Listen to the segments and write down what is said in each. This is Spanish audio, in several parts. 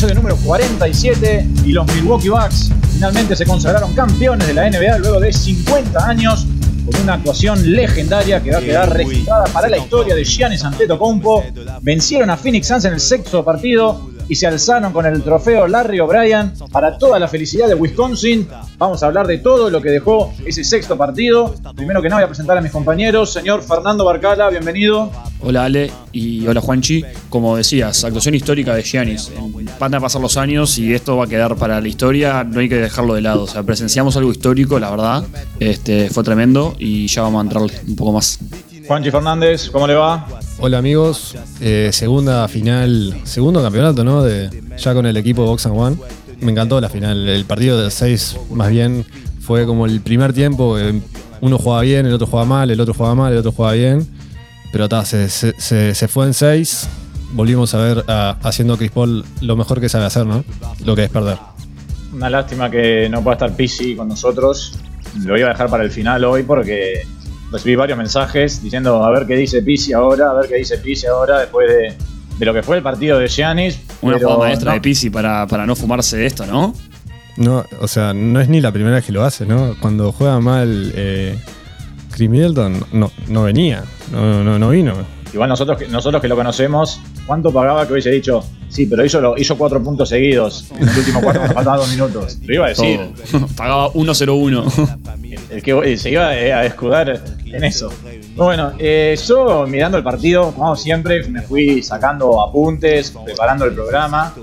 episodio número 47 y los Milwaukee Bucks finalmente se consagraron campeones de la NBA luego de 50 años con una actuación legendaria que va a quedar registrada para la historia de Giannis Antetokounmpo. Vencieron a Phoenix Suns en el sexto partido y se alzaron con el trofeo Larry O'Brien para toda la felicidad de Wisconsin. Vamos a hablar de todo lo que dejó ese sexto partido. Primero que nada voy a presentar a mis compañeros. Señor Fernando Barcala, bienvenido. Hola Ale y hola Juanchi. Como decías, actuación histórica de Giannis. Van a pasar los años y esto va a quedar para la historia, no hay que dejarlo de lado. O sea, presenciamos algo histórico, la verdad. Este, fue tremendo y ya vamos a entrar un poco más. Juanchi Fernández, ¿cómo le va? Hola amigos, eh, segunda final, segundo campeonato, ¿no? De, ya con el equipo Box and One. Me encantó la final. El partido de 6, más bien, fue como el primer tiempo. uno jugaba bien, el otro jugaba mal, el otro jugaba mal, el otro jugaba bien. Pero ta, se, se, fue en 6. Volvimos a ver haciendo Chris Paul lo mejor que sabe hacer, ¿no? Lo que es perder. Una lástima que no pueda estar Pisi con nosotros. Lo iba a dejar para el final hoy porque recibí varios mensajes diciendo a ver qué dice Pisi ahora, a ver qué dice Pisi ahora, después de, lo que fue el partido de Giannis. Una jugada maestra de Pisi para, para no fumarse de esto, ¿no? No, o sea, no es ni la primera vez que lo hace, ¿no? Cuando juega mal eh, Chris Middleton, no, no venía, no, no, no vino. Igual nosotros, nosotros que lo conocemos, ¿cuánto pagaba que hubiese dicho? Sí, pero hizo, hizo cuatro puntos seguidos en el último cuarto cuando faltaban dos minutos. Lo iba a decir. Pagaba 1-0-1. El que se iba a escudar en eso. Bueno, eh, yo mirando el partido, como siempre, me fui sacando apuntes, preparando el programa.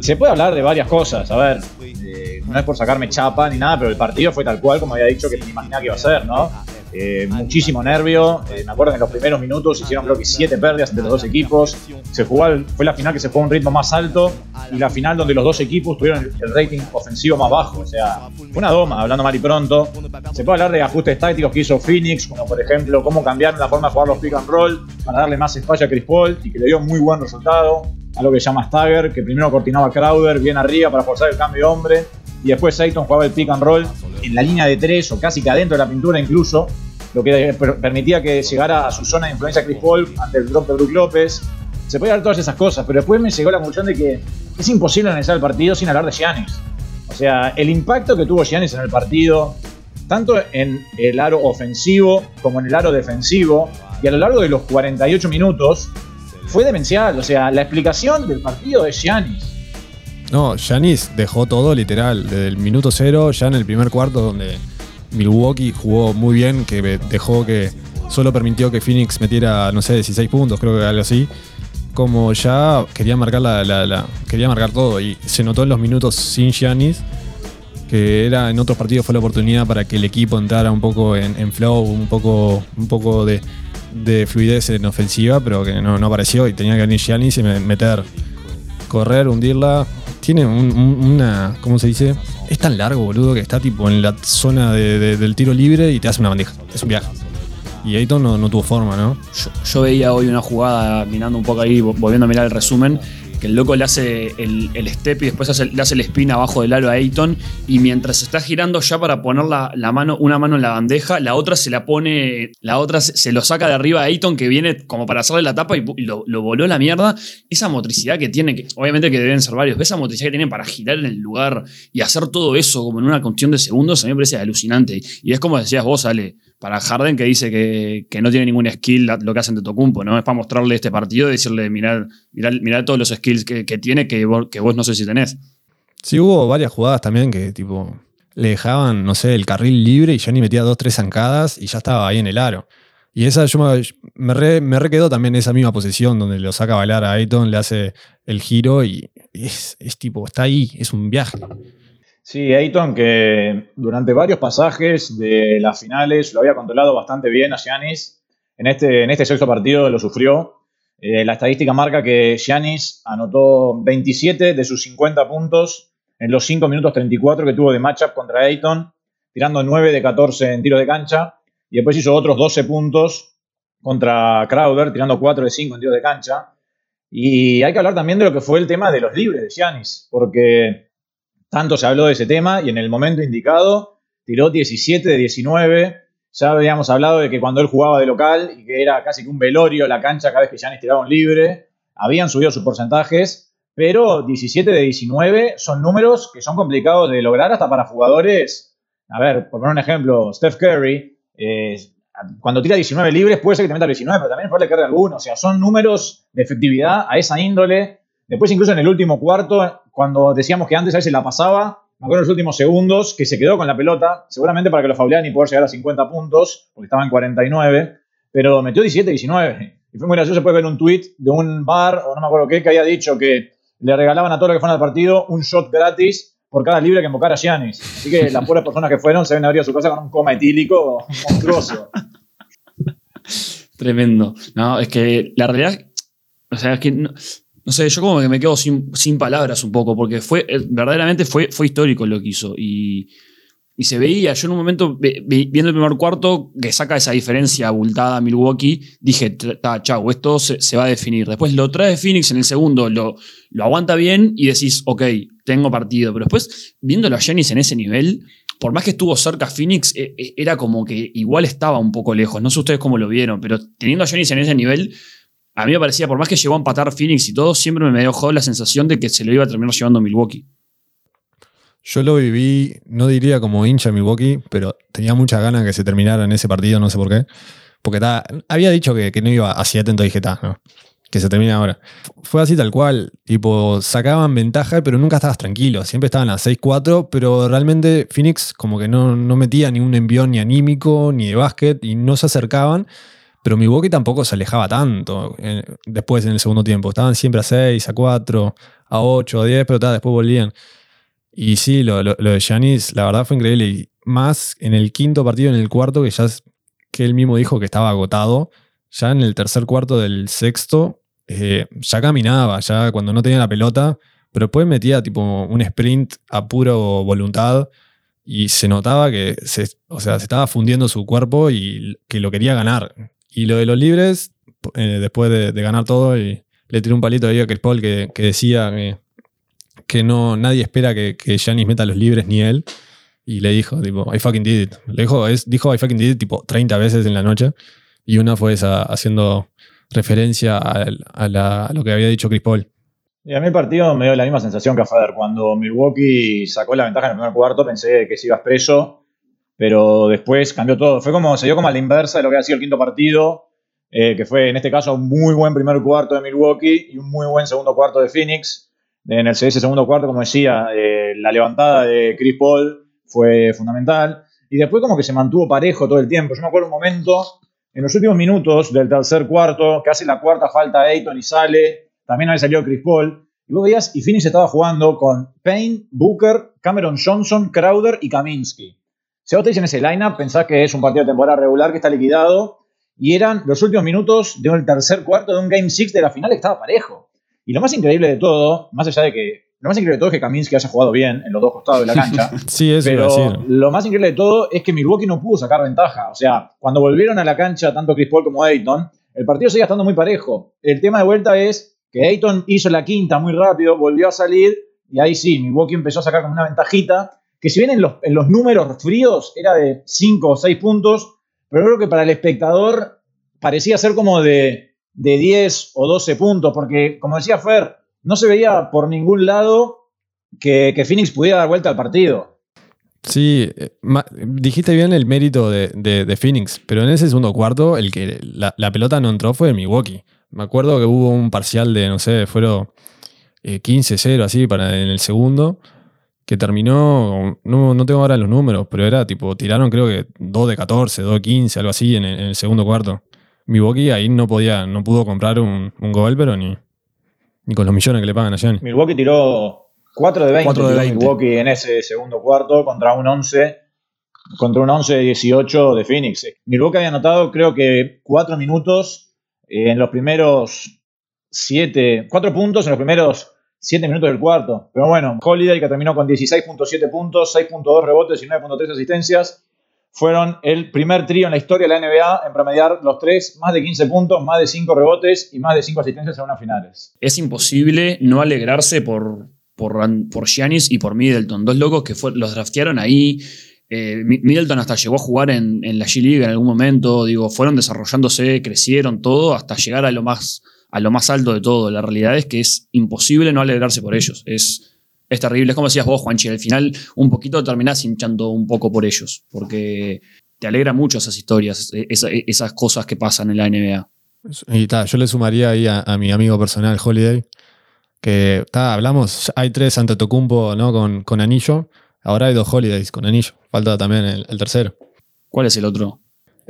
Se puede hablar de varias cosas, a ver, eh, no es por sacarme chapa ni nada, pero el partido fue tal cual como había dicho que me imaginaba que iba a ser, ¿no? Eh, muchísimo nervio. Eh, me acuerdo que en los primeros minutos hicieron creo que siete pérdidas entre los dos equipos. Se jugó, fue la final que se jugó a un ritmo más alto y la final donde los dos equipos tuvieron el rating ofensivo más bajo. O sea, fue una doma, hablando mal y pronto. Se puede hablar de ajustes tácticos que hizo Phoenix, como por ejemplo cómo cambiaron la forma de jugar los pick and roll para darle más espacio a Chris Paul y que le dio muy buen resultado. Algo que llama Stagger, que primero cortinaba a Crowder bien arriba para forzar el cambio de hombre y después Ayton jugaba el pick and roll en la línea de tres o casi que adentro de la pintura incluso, lo que permitía que llegara a su zona de influencia Chris Paul ante el drop de Brook López. Se puede dar todas esas cosas, pero después me llegó la conclusión de que es imposible analizar el partido sin hablar de Giannis. O sea, el impacto que tuvo Giannis en el partido, tanto en el aro ofensivo como en el aro defensivo, y a lo largo de los 48 minutos, fue demencial. O sea, la explicación del partido es Giannis. No, Giannis dejó todo literal, desde el minuto cero, ya en el primer cuarto donde Milwaukee jugó muy bien, que dejó que solo permitió que Phoenix metiera, no sé, 16 puntos, creo que algo así. Como ya quería marcar la, quería marcar todo y se notó en los minutos sin Giannis que era en otros partidos fue la oportunidad para que el equipo entrara un poco en, flow, un poco, un poco de, fluidez en ofensiva, pero que no, no apareció y tenía que venir Giannis y meter, correr, hundirla, tiene una. ¿Cómo se dice? Es tan largo, boludo, que está tipo en la zona del tiro libre y te hace una bandeja. Es un viaje. Y Ayton no, no tuvo forma, ¿no? yo, veía hoy una jugada, mirando un poco ahí, volviendo a mirar el resumen, que el loco le hace el, step y después le hace el spin abajo del aro a Ayton y mientras está girando ya para poner la, mano, una mano en la bandeja, la otra se la pone, la otra se, lo saca de arriba a Ayton que viene como para hacerle la tapa y, lo, voló la mierda. Esa motricidad que tiene, que obviamente que deben ser varios, esa motricidad que tiene para girar en el lugar y hacer todo eso como en una cuestión de segundos, a mí me parece alucinante. Y es como decías vos, Ale, para Harden que dice que, no tiene ningún skill lo que hacen de Tocumpo, ¿no? Es para mostrarle este partido y decirle, mirad, mirad, todos los skills que, tiene que vos, que vos no sé si tenés. Sí, hubo varias jugadas también que tipo le dejaban, no sé, el carril libre y ni metía dos, tres zancadas y ya estaba ahí en el aro. Y esa yo me, me, re, me quedó también esa misma posición donde lo saca a bailar a Ayton, le hace el giro y es, es tipo, está ahí, es un viaje. Sí, Ayton que durante varios pasajes de las finales lo había controlado bastante bien a Giannis. En este, en este sexto partido lo sufrió. Eh, la estadística marca que Giannis anotó 27 de sus 50 puntos en los 5 minutos 34 que tuvo de matchup contra Ayton, tirando 9 de 14 en tiro de cancha. Y después hizo otros 12 puntos contra Crowder, tirando 4 de 5 en tiro de cancha. Y hay que hablar también de lo que fue el tema de los libres de Giannis, porque tanto se habló de ese tema y en el momento indicado tiró 17 de 19. Ya habíamos hablado de que cuando él jugaba de local y que era casi que un velorio la cancha cada vez que Giannis tiraba un libre, habían subido sus porcentajes, pero 17 de 19 son números que son complicados de lograr hasta para jugadores. A ver, por poner un ejemplo, Steph Curry, eh, cuando tira 19 libres puede ser que te meta 19, pero también puede que alguno. O sea, son números de efectividad a esa índole. Después, incluso en el último cuarto, cuando decíamos que antes a veces la pasaba, me acuerdo en los últimos segundos que se quedó con la pelota, seguramente para que lo faulearan y poder llegar a 50 puntos, porque estaba en 49, pero metió 17-19. Y fue muy gracioso después ver un tweet de un bar, o no me acuerdo qué, que había dicho que le regalaban a todos los que fueron al partido un shot gratis por cada libre que invocara a Giannis. Así que las pobres personas que fueron se ven abrir a su casa con un coma etílico monstruoso. Tremendo. No, es que la realidad, o sea, es que no, sé, yo como que me quedo sin, sin palabras un poco, porque fue, eh, verdaderamente fue, fue histórico lo que hizo. Y y se veía, yo en un momento, viendo el primer cuarto, que saca esa diferencia abultada a Milwaukee, dije, chau, esto se, va a definir. Después lo trae Phoenix en el segundo, lo, lo aguanta bien y decís, ok, tengo partido. Pero después, viéndolo a Giannis en ese nivel, por más que estuvo cerca Phoenix, e, e, era como que igual estaba un poco lejos. No sé ustedes cómo lo vieron, pero teniendo a Giannis en ese nivel, a mí me parecía, por más que llegó a empatar Phoenix y todo, siempre me dejó la sensación de que se lo iba a terminar llevando Milwaukee. Yo lo viví, no diría como hincha Milwaukee, pero tenía muchas ganas que se terminara en ese partido, no sé por qué. Porque había dicho que, no iba así atento, dije, no, que se termine ahora. Fue así tal cual, tipo, sacaban ventaja, pero nunca estabas tranquilo. Siempre estaban a 6-4, pero realmente Phoenix como que no, no metía ni un envión ni anímico, ni de básquet, y no se acercaban. Pero Milwaukee tampoco se alejaba tanto eh, después en el segundo tiempo. Estaban siempre a 6, a 4, a 8, a 10, pero después volvían. Y sí, lo, de Giannis, la verdad fue increíble. Y más en el quinto partido, en el cuarto, que ya que él mismo dijo que estaba agotado. Ya en el tercer cuarto del sexto, eh, ya caminaba, ya cuando no tenía la pelota, pero después metía tipo un sprint a puro voluntad y se notaba que se, o sea, se estaba fundiendo su cuerpo y que lo quería ganar. Y lo de los libres, eh, después de, ganar todo, y le tiré un palito ahí a Chris Paul que, decía que que no, nadie espera que, que meta los libres ni él. Y le dijo, tipo, I fucking did it. Le dijo, dijo I fucking did it tipo 30 veces en la noche. Y una fue haciendo referencia a, lo que había dicho Chris Paul. Y a mí el partido me dio la misma sensación que a Fader. Cuando Milwaukee sacó la ventaja en el primer cuarto, pensé que se iba expreso, pero después cambió todo. Fue como, se dio como a la inversa de lo que había sido el quinto partido, eh, que fue en este caso un muy buen primer cuarto de Milwaukee y un muy buen segundo cuarto de Phoenix en el ese segundo cuarto, como decía, eh, la levantada de Chris Paul fue fundamental. Y después como que se mantuvo parejo todo el tiempo. Yo me acuerdo un momento, en los últimos minutos del tercer cuarto, que hace la cuarta falta a Ayton y sale, también había salido Chris Paul. Y vos veías, y Phoenix estaba jugando con Payne, Booker, Cameron Johnson, Crowder y Kaminsky. Te dicen ese lineup, pensás que es un partido de temporada regular que está liquidado. Y eran los últimos minutos de un tercer cuarto de un Game 6 de la final que estaba parejo. Y lo más increíble de todo, más allá de que. Lo más increíble de todo es que Kaminsky haya jugado bien en los dos costados de la cancha. sí, eso Pero lo más increíble de todo es que Milwaukee no pudo sacar ventaja. O sea, cuando volvieron a la cancha tanto Chris Paul como Ayton, el partido seguía estando muy parejo. El tema de vuelta es que Ayton hizo la quinta muy rápido, volvió a salir y ahí sí, Milwaukee empezó a sacar como una ventajita que si bien en los, en los números fríos era de 5 o 6 puntos, pero creo que para el espectador parecía ser como de de 10 o 12 puntos, porque como decía Fer, no se veía por ningún lado que, Phoenix pudiera dar vuelta al partido. Sí, eh, dijiste bien el mérito de, Phoenix, pero en ese segundo cuarto el que la, pelota no entró fue Milwaukee. Me acuerdo que hubo un parcial de, no sé, fueron 15-0 eh, así para en el segundo, que terminó, no, no, tengo ahora los números, pero era tipo, tiraron creo que 2 de 14, 2 de 15, algo así en el segundo cuarto. Milwaukee ahí no podía, no pudo comprar un, gol, pero ni, ni con los millones que le pagan a Gianni. Milwaukee tiró 4 de 20, de Milwaukee en ese segundo cuarto contra un 11 contra un 11-18 de Phoenix. Milwaukee había anotado creo que 4 minutos en los primeros 7, 4 puntos en los primeros 7 minutos del cuarto. Pero bueno, Holiday que terminó con 16.7 puntos, 6.2 rebotes y 9.3 asistencias fueron el primer trío en la historia de la NBA en promediar los tres, más de 15 puntos, más de 5 rebotes y más de 5 asistencias en unas finales. Es imposible no alegrarse por, por, Giannis y por Middleton, dos locos que los draftearon ahí. Eh, Middleton hasta llegó a jugar en, la G League en algún momento, digo, fueron desarrollándose, crecieron todo hasta llegar a lo más a lo más alto de todo. La realidad es que es imposible no alegrarse por ellos. Es, es terrible. Es como decías vos, Juanchi, al final un poquito terminás hinchando un poco por ellos, porque te alegra mucho esas historias, e, e, esas cosas que pasan en la NBA. Y ta, yo le sumaría ahí a, mi amigo personal, Holiday, que ta, hablamos, hay tres ante Tocumpo ¿no? con, con anillo, ahora hay dos Holidays con anillo, falta también el, tercero. ¿Cuál es el otro?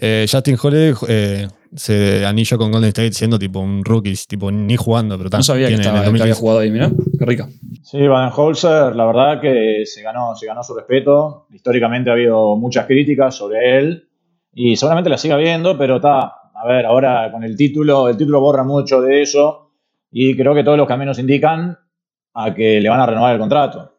Eh, Justin Holiday eh, se anillo con Golden State siendo tipo un rookie, tipo ni jugando, pero No sabía que, estaba, que había jugado ahí, mira, qué rica. Sí, Holzer, la verdad que se ganó, se ganó su respeto. Históricamente ha habido muchas críticas sobre él y seguramente la siga viendo, pero está, a ver, ahora con el título, el título borra mucho de eso y creo que todos los caminos indican a que le van a renovar el contrato.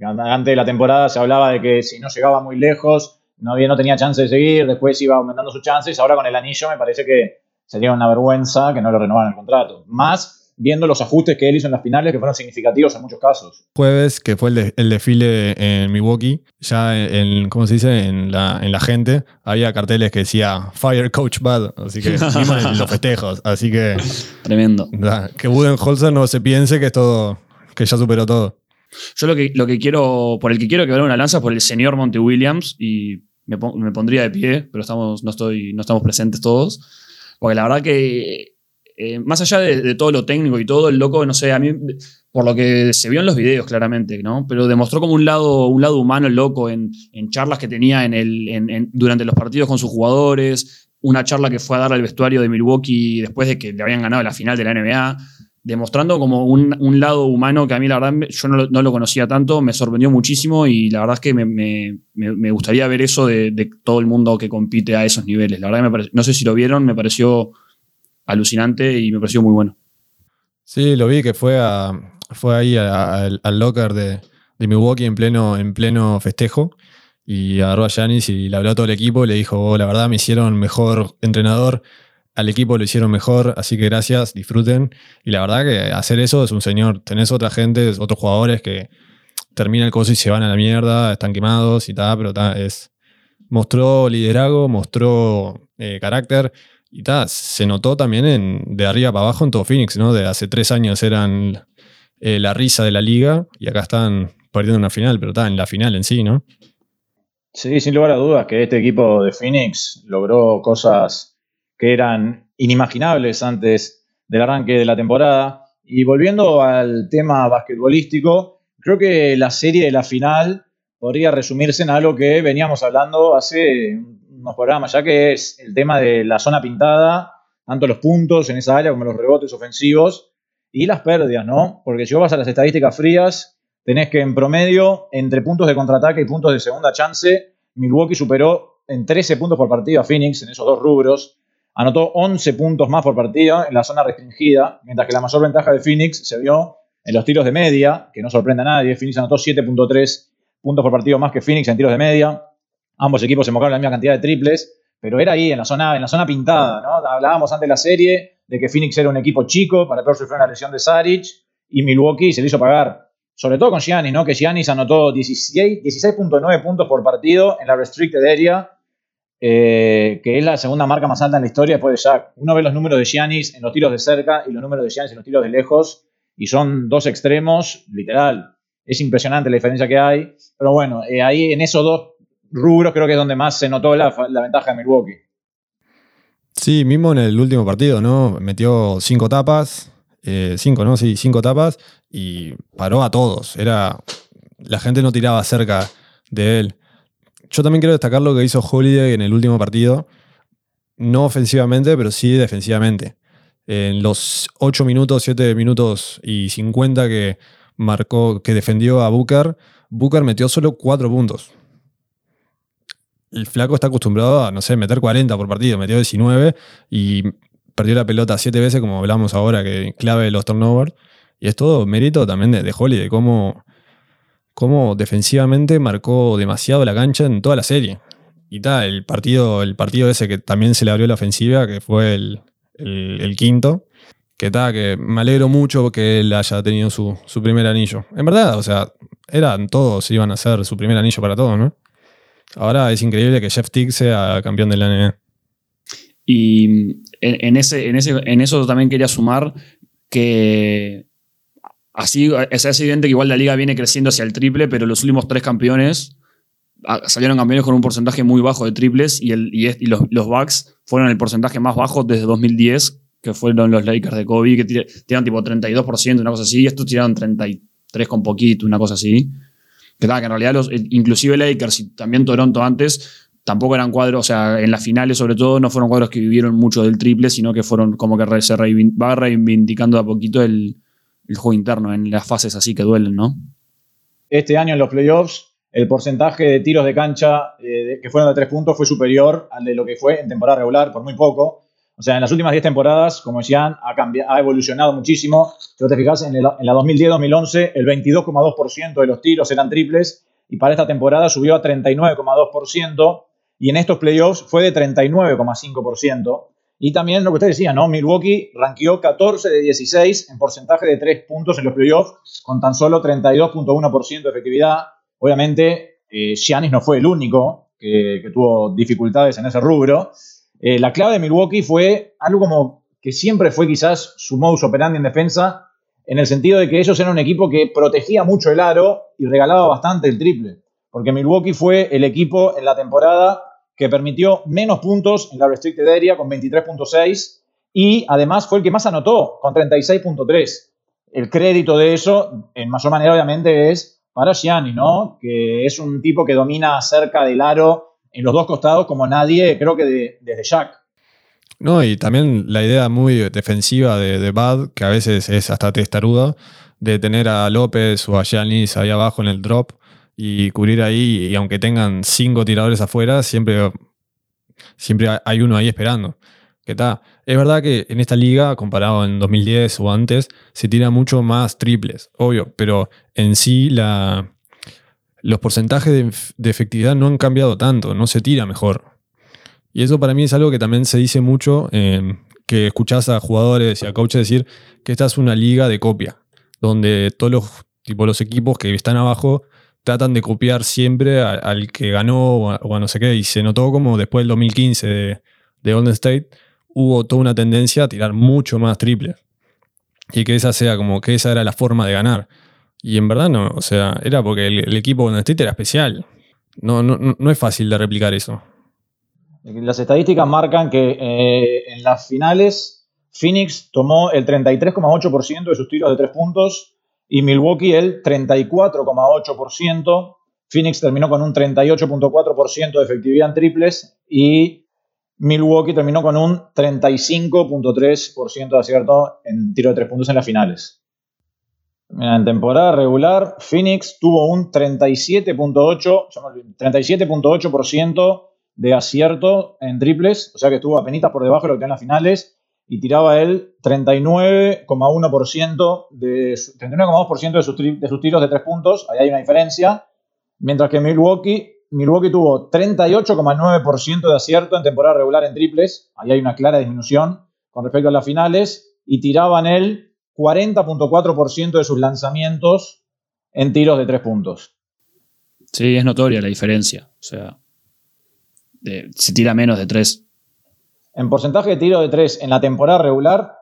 Antes de la temporada se hablaba de que si no llegaba muy lejos no, no tenía chance de seguir, después iba aumentando sus chances, ahora con el anillo me parece que sería una vergüenza que no le renovaran el contrato. Más viendo los ajustes que él hizo en las finales, que fueron significativos en muchos casos. Jueves, que fue el, desfile en Milwaukee, ya en, ¿cómo se dice? En la, en la gente, había carteles que decía Fire Coach Bad, así que en los festejos, así que... Tremendo. que Budenholzer no se piense que es todo, que ya superó todo. Yo lo que, lo que quiero, por el que quiero que una lanza por el señor Monte Williams y me, pondría de pie, pero estamos, no, estoy, no estamos presentes todos. Porque la verdad que, eh, más allá de, todo lo técnico y todo, el loco, no sé, a mí, por lo que se vio en los videos claramente, ¿no? Pero demostró como un lado, un lado humano el loco en, charlas que tenía en el, durante los partidos con sus jugadores, una charla que fue a dar al vestuario de Milwaukee después de que le habían ganado la final de la NBA demostrando como un, lado humano que a mí la verdad yo no lo, conocía tanto, me sorprendió muchísimo y la verdad es que me, gustaría ver eso de, todo el mundo que compite a esos niveles. La verdad me no sé si lo vieron, me pareció alucinante y me pareció muy bueno. Sí, lo vi que fue, a, fue ahí al locker de, Milwaukee en pleno, en pleno festejo y agarró a Yanis y le habló a todo el equipo y le dijo, oh, la verdad me hicieron mejor entrenador al equipo lo hicieron mejor, así que gracias, disfruten. Y la verdad que hacer eso es un señor. Tenés otra gente, otros jugadores que terminan el coso y se van a la mierda, están quemados y tal, pero ta, es. Mostró liderazgo, mostró eh, carácter y tal. Se notó también en, de arriba para abajo en todo Phoenix, ¿no? De hace tres años eran eh, la risa de la liga y acá están perdiendo una final, pero está en la final en sí, ¿no? Sí, sin lugar a dudas que este equipo de Phoenix logró cosas que eran inimaginables antes del arranque de la temporada. Y volviendo al tema basquetbolístico, creo que la serie de la final podría resumirse en algo que veníamos hablando hace unos programas, ya que es el tema de la zona pintada, tanto los puntos en esa área como los rebotes ofensivos y las pérdidas, ¿no? Porque si vos vas a las estadísticas frías, tenés que en promedio, entre puntos de contraataque y puntos de segunda chance, Milwaukee superó en 13 puntos por partido a Phoenix en esos dos rubros. Anotó 11 puntos más por partido en la zona restringida, mientras que la mayor ventaja de Phoenix se vio en los tiros de media, que no sorprende a nadie. Phoenix anotó 7.3 puntos por partido más que Phoenix en tiros de media. Ambos equipos se invocaron la misma cantidad de triples, pero era ahí, en la zona, en la zona pintada. ¿no? Hablábamos antes de la serie de que Phoenix era un equipo chico, para peor sufrió una lesión de Saric, y Milwaukee se le hizo pagar. Sobre todo con Giannis, ¿no? que Giannis anotó 16.9 puntos por partido en la restricted area eh, que es la segunda marca más alta en la historia después de Shaq. Uno ve los números de Giannis en los tiros de cerca y los números de Giannis en los tiros de lejos, y son dos extremos, literal. Es impresionante la diferencia que hay. Pero bueno, eh, ahí en esos dos rubros creo que es donde más se notó la, ventaja de Milwaukee. Sí, mismo en el último partido, ¿no? Metió cinco tapas, eh, cinco, ¿no? Sí, cinco tapas y paró a todos. Era. La gente no tiraba cerca de él. Yo también quiero destacar lo que hizo Holiday en el último partido. No ofensivamente, pero sí defensivamente. En los 8 minutos, 7 minutos y 50 que marcó, que defendió a Booker, Booker metió solo 4 puntos. El flaco está acostumbrado a, no sé, meter 40 por partido, metió 19 y perdió la pelota 7 veces, como hablamos ahora, que clave de los turnovers. Y es todo mérito también de, de Holiday, cómo cómo defensivamente marcó demasiado la cancha en toda la serie. Y tal, el partido, el partido ese que también se le abrió la ofensiva, que fue el, quinto, que tal, que me alegro mucho que él haya tenido su, primer anillo. En verdad, o sea, eran todos, iban a ser su primer anillo para todos, ¿no? Ahora es increíble que Jeff Tick sea campeón de la NBA. Y en, ese, en, ese, en eso también quería sumar que así es, evidente que igual la liga viene creciendo hacia el triple, pero los últimos tres campeones ah, salieron campeones con un porcentaje muy bajo de triples y, el, y, los, los Bucks fueron el porcentaje más bajo desde 2010, que fueron los Lakers de Kobe, que tiraron tipo 32%, una cosa así, y estos tiraron 33 con poquito, una cosa así. Que, que en realidad los, inclusive Lakers y también Toronto antes tampoco eran cuadros, o sea, en las finales sobre todo no fueron cuadros que vivieron mucho del triple, sino que fueron como que se va reivindicando a poquito el, juego interno en las fases así que duelen, ¿no? Este año en los playoffs el porcentaje de tiros de cancha eh, que fueron de tres puntos fue superior al de lo que fue en temporada regular, por muy poco. O sea, en las últimas 10 temporadas, como decían, ha, evolucionado muchísimo. Si te fijas, en, en la 2010-2011 el 22,2% de los tiros eran triples y para esta temporada subió a 39,2% y en estos playoffs fue de 39,5%. Y también lo que usted decía, ¿no? Milwaukee ranqueó 14 de 16 en porcentaje de 3 puntos en los playoffs, con tan solo 32.1% de efectividad. Obviamente, eh, no fue el único que, tuvo dificultades en ese rubro. Eh, la clave de Milwaukee fue algo como que siempre fue quizás su modus operandi en defensa, en el sentido de que ellos eran un equipo que protegía mucho el aro y regalaba bastante el triple. Porque Milwaukee fue el equipo en la temporada que permitió menos puntos en la restricted area con 23.6 y además fue el que más anotó con 36.3. El crédito de eso, en mayor manera obviamente, es para Gianni, ¿no? Que es un tipo que domina cerca del aro en los dos costados como nadie, creo que desde Jack. No, y también la idea muy defensiva de, de Bad, que a veces es hasta testaruda, de tener a López o a Giannis ahí abajo en el drop, y cubrir ahí, y aunque tengan cinco tiradores afuera, siempre, siempre hay uno ahí esperando. ¿Qué tal? Es verdad que en esta liga, comparado en 2010 o antes, se tira mucho más triples, obvio, pero en sí la, los porcentajes de, efectividad no han cambiado tanto, no se tira mejor. Y eso para mí es algo que también se dice mucho, que escuchás a jugadores y a coaches decir que esta es una liga de copia, donde todos los, tipo, los equipos que están abajo tratan de copiar siempre al que ganó o a, no sé qué. Y se notó como después del 2015 de, de Golden State hubo toda una tendencia a tirar mucho más triple. Y que esa sea como que esa era la forma de ganar. Y en verdad no, o sea, era porque el, equipo Golden State era especial. No, no, no, es fácil de replicar eso. Las estadísticas marcan que eh, en las finales Phoenix tomó el 33,8% de sus tiros de tres puntos y Milwaukee el 34,8%. Phoenix terminó con un 38.4% de efectividad en triples y Milwaukee terminó con un 35.3% de acierto en tiro de tres puntos en las finales. En temporada regular, Phoenix tuvo un 37.8% 37 de acierto en triples, o sea que estuvo apenas por debajo de lo que en las finales y tiraba él 39,1% de, 39,2% de sus, tiros de tres puntos, ahí hay una diferencia, mientras que Milwaukee, Milwaukee tuvo 38,9% de acierto en temporada regular en triples, ahí hay una clara disminución con respecto a las finales, y tiraban él 40,4% de sus lanzamientos en tiros de tres puntos. Sí, es notoria la diferencia, o sea, se tira menos de tres en porcentaje de tiro de tres en la temporada regular,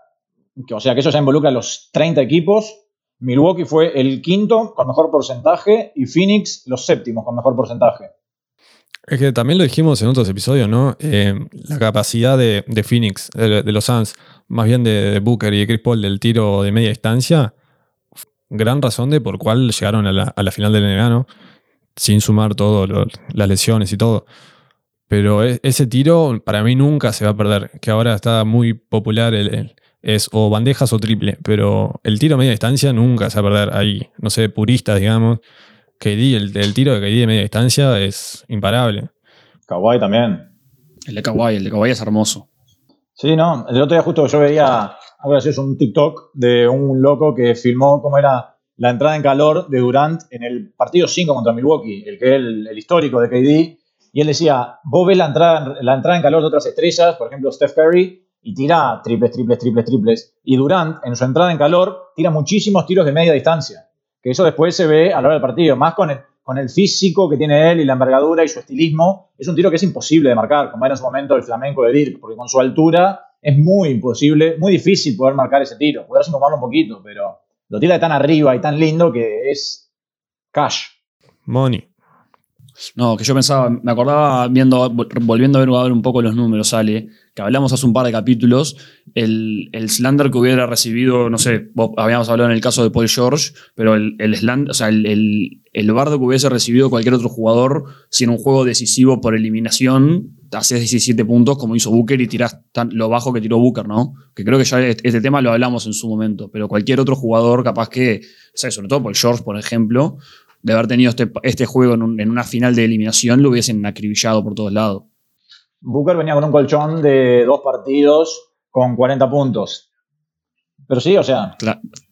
o sea que eso ya involucra a los 30 equipos, Milwaukee fue el quinto con mejor porcentaje y Phoenix los séptimos con mejor porcentaje. Es que también lo dijimos en otros episodios, ¿no? Eh, la capacidad de, Phoenix, de, los Suns, más bien de, Booker y de Chris Paul del tiro de media distancia, gran razón de por cuál llegaron a la, final del NBA, Sin sumar todo, las lesiones y todo. Pero e, ese tiro para mí nunca se va a perder, que ahora está muy popular el, es o bandejas o triple, pero el tiro a media distancia nunca se va a perder. Hay, no sé, puristas, digamos, que el, el tiro de KD de media distancia es imparable. Kawhi también. El de Kawhi, el de Kawhi es hermoso. Sí, no, el otro día justo yo veía, algo es un TikTok de un loco que filmó cómo era la entrada en calor de Durant en el partido 5 contra Milwaukee, el que es el histórico de KD, y él decía, vos ves la entrada, la entrada en calor de otras estrellas, por ejemplo Steph Curry, y tira triples, triples, triples, triples. Y Durant, en su entrada en calor, tira muchísimos tiros de media distancia. Que eso después se ve a la hora del partido. Más con con el físico que tiene él y la envergadura y su estilismo, es un tiro que es imposible de marcar, como era en su momento el flamenco de Dirk, porque con su altura es muy imposible, muy difícil poder marcar ese tiro. Podrás tomarlo un poquito, pero lo tira de tan arriba y tan lindo que es cash. Money. No, que yo pensaba, me acordaba viendo, volviendo a ver, un poco los números, Ale, que hablamos hace un par de capítulos, el, el Slander que hubiera recibido, no sé, habíamos hablado en el caso de Paul George, pero el, el Slander, o sea, el, el, bardo que hubiese recibido cualquier otro jugador si en un juego decisivo por eliminación haces 17 puntos como hizo Booker y tirás tan, lo bajo que tiró Booker, ¿no? Que creo que ya este tema lo hablamos en su momento, pero cualquier otro jugador capaz que, o sea, sobre todo Paul George, por ejemplo, de haber tenido este, este juego en, una final de eliminación, lo hubiesen acribillado por todos lados. Booker venía con un colchón de dos partidos con 40 puntos. Pero sí, o sea.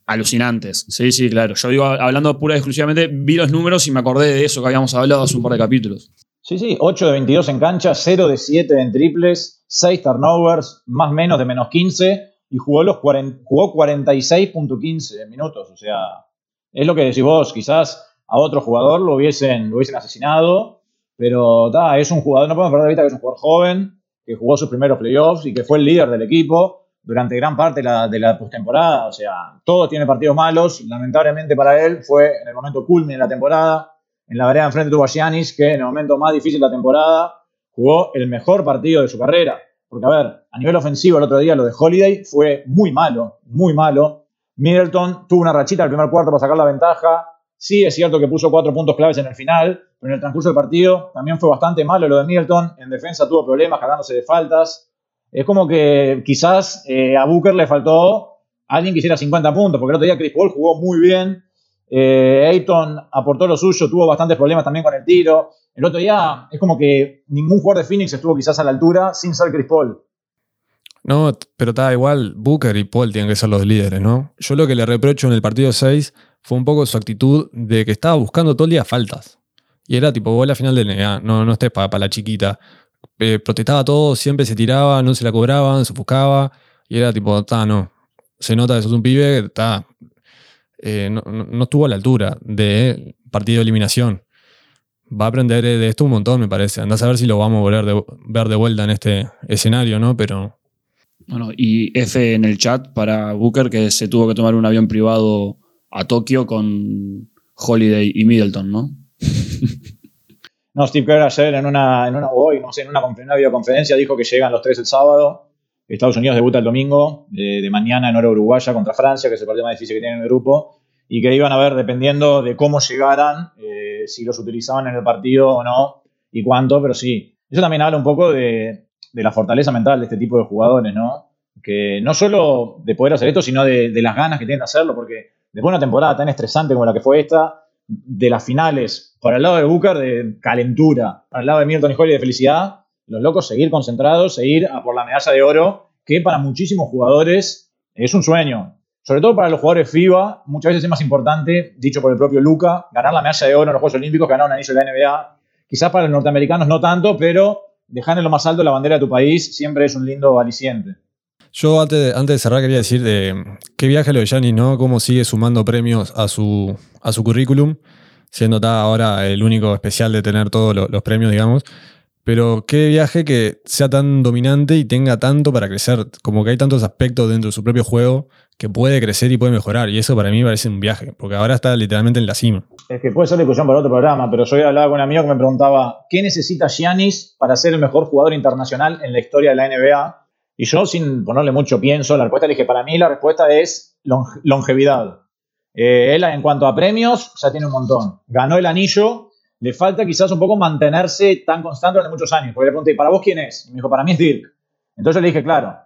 alucinantes. Sí, sí, claro. Yo digo, hablando pura y exclusivamente, vi los números y me acordé de eso que habíamos hablado hace un par de capítulos. Sí, sí, 8 de 22 en cancha, 0 de 7 en triples, 6 turnovers, más menos de menos 15 y jugó, los jugó 46.15 minutos. O sea, es lo que decís vos, quizás a otro jugador lo hubiesen, lo hubiesen asesinado, pero es un jugador, no podemos perder de vista que es un jugador joven, que jugó sus primeros playoffs y que fue el líder del equipo durante gran parte de la, de la postemporada. O sea, todo tiene partidos malos. Lamentablemente para él fue en el momento culmine de la temporada. En la vereda enfrente tuvo a Giannis, que en el momento más difícil de la temporada jugó el mejor partido de su carrera. Porque, a ver, a nivel ofensivo el otro día lo de Holiday fue muy malo, muy malo. Middleton tuvo una rachita el primer cuarto para sacar la ventaja. Sí, es cierto que puso cuatro puntos claves en el final, pero en el transcurso del partido también fue bastante malo lo de Middleton. En defensa tuvo problemas cargándose de faltas. Es como que quizás eh, a Booker le faltó alguien que hiciera 50 puntos, porque el otro día Chris Paul jugó muy bien. Eh, Ayton aportó lo suyo, tuvo bastantes problemas también con el tiro. El otro día es como que ningún jugador de Phoenix estuvo quizás a la altura sin ser Chris Paul. No, pero está igual, Booker y Paul tienen que ser los líderes, ¿no? Yo lo que le reprocho en el partido 6 fue un poco su actitud de que estaba buscando todo el día faltas. Y era tipo, vos la final del NBA, no, no estés para la chiquita. Eh, protestaba todo, siempre se tiraba, no se la cobraban, se ofuscaba. Y era tipo, está, no. Se nota que sos un pibe que está. Eh, no, estuvo a la altura de partido de eliminación. Va a aprender de esto un montón, me parece. Andás a ver si lo vamos a volver de, ver de vuelta en este escenario, ¿no? Pero. Bueno, y F en el chat para Booker, que se tuvo que tomar un avión privado a Tokio con Holiday y Middleton, ¿no? no, Steve Kerr ayer en una, en una, hoy, no sé, en una, videoconferencia dijo que llegan los tres el sábado. Estados Unidos debuta el domingo eh, de mañana en hora uruguaya contra Francia, que es el partido más difícil que tiene en el grupo, y que iban a ver, dependiendo de cómo llegaran, eh, si los utilizaban en el partido o no, y cuánto, pero sí. Eso también habla un poco de, la fortaleza mental de este tipo de jugadores, ¿no? Que no solo de poder hacer esto, sino de, de las ganas que tienen de hacerlo, porque después de una temporada tan estresante como la que fue esta, de las finales, por el lado de Booker de calentura, para el lado de Milton y Holly de felicidad, los locos seguir concentrados, seguir a por la medalla de oro, que para muchísimos jugadores es un sueño. Sobre todo para los jugadores FIBA, muchas veces es más importante, dicho por el propio Luca, ganar la medalla de oro en los Juegos Olímpicos, ganar un anillo de la NBA. Quizás para los norteamericanos no tanto, pero dejar en lo más alto la bandera de tu país siempre es un lindo aliciente. Yo antes de, cerrar quería decir de qué viaje lo de Gianni, ¿no? Cómo sigue sumando premios a su, a su currículum, siendo ahora el único especial de tener todos los, premios, digamos. Pero qué viaje que sea tan dominante y tenga tanto para crecer, como que hay tantos aspectos dentro de su propio juego que puede crecer y puede mejorar. Y eso para mí parece un viaje, porque ahora está literalmente en la cima. Es que puede ser discusión para otro programa, pero yo hablaba con un amigo que me preguntaba, ¿qué necesita Giannis para ser el mejor jugador internacional en la historia de la NBA? Y yo, sin ponerle mucho pienso, la respuesta le dije, para mí la respuesta es longevidad. Eh, él, en cuanto a premios, ya tiene un montón. Ganó el anillo, le falta quizás un poco mantenerse tan constante durante muchos años. Porque le pregunté, ¿para vos quién es? Y me dijo, para mí es Dirk. Entonces le dije, claro,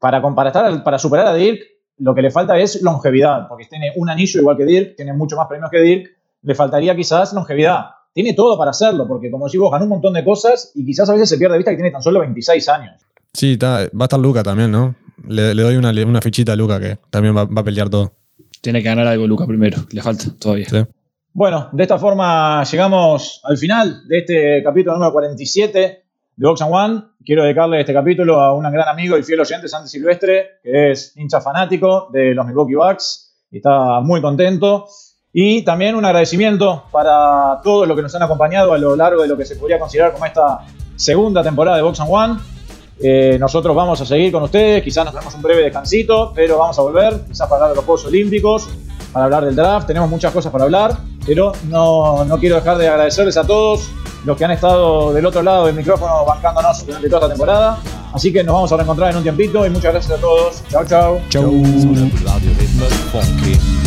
para, para, para superar a Dirk, lo que le falta es longevidad, porque tiene un anillo igual que Dirk, tiene mucho más premios que Dirk, le faltaría quizás longevidad. Tiene todo para hacerlo, porque como decís vos, ganó un montón de cosas y quizás a veces se pierde de vista que tiene tan solo 26 años. Sí, va a estar Luca también, ¿no? Le, doy una, una, fichita a Luca que también va, a pelear todo. Tiene que ganar algo Luca primero, le falta todavía. Bueno, de esta forma llegamos al final de este capítulo número 47 de Box and One. Quiero dedicarle este capítulo a un gran amigo y fiel oyente, Santi Silvestre, que es hincha fanático de los Milwaukee Bucks y está muy contento. Y también un agradecimiento para todos los que nos han acompañado a lo largo de lo que se podría considerar como esta segunda temporada de Box and One. Eh, nosotros vamos a seguir con ustedes, quizás nos tenemos un breve descansito, pero vamos a volver, quizás para hablar de los Juegos Olímpicos, para hablar del draft, tenemos muchas cosas para hablar, pero no, no quiero dejar de agradecerles a todos los que han estado del otro lado del micrófono bancándonos durante toda esta temporada. Así que nos vamos a reencontrar en un tiempito y muchas gracias a todos. Chao, chao. Funky.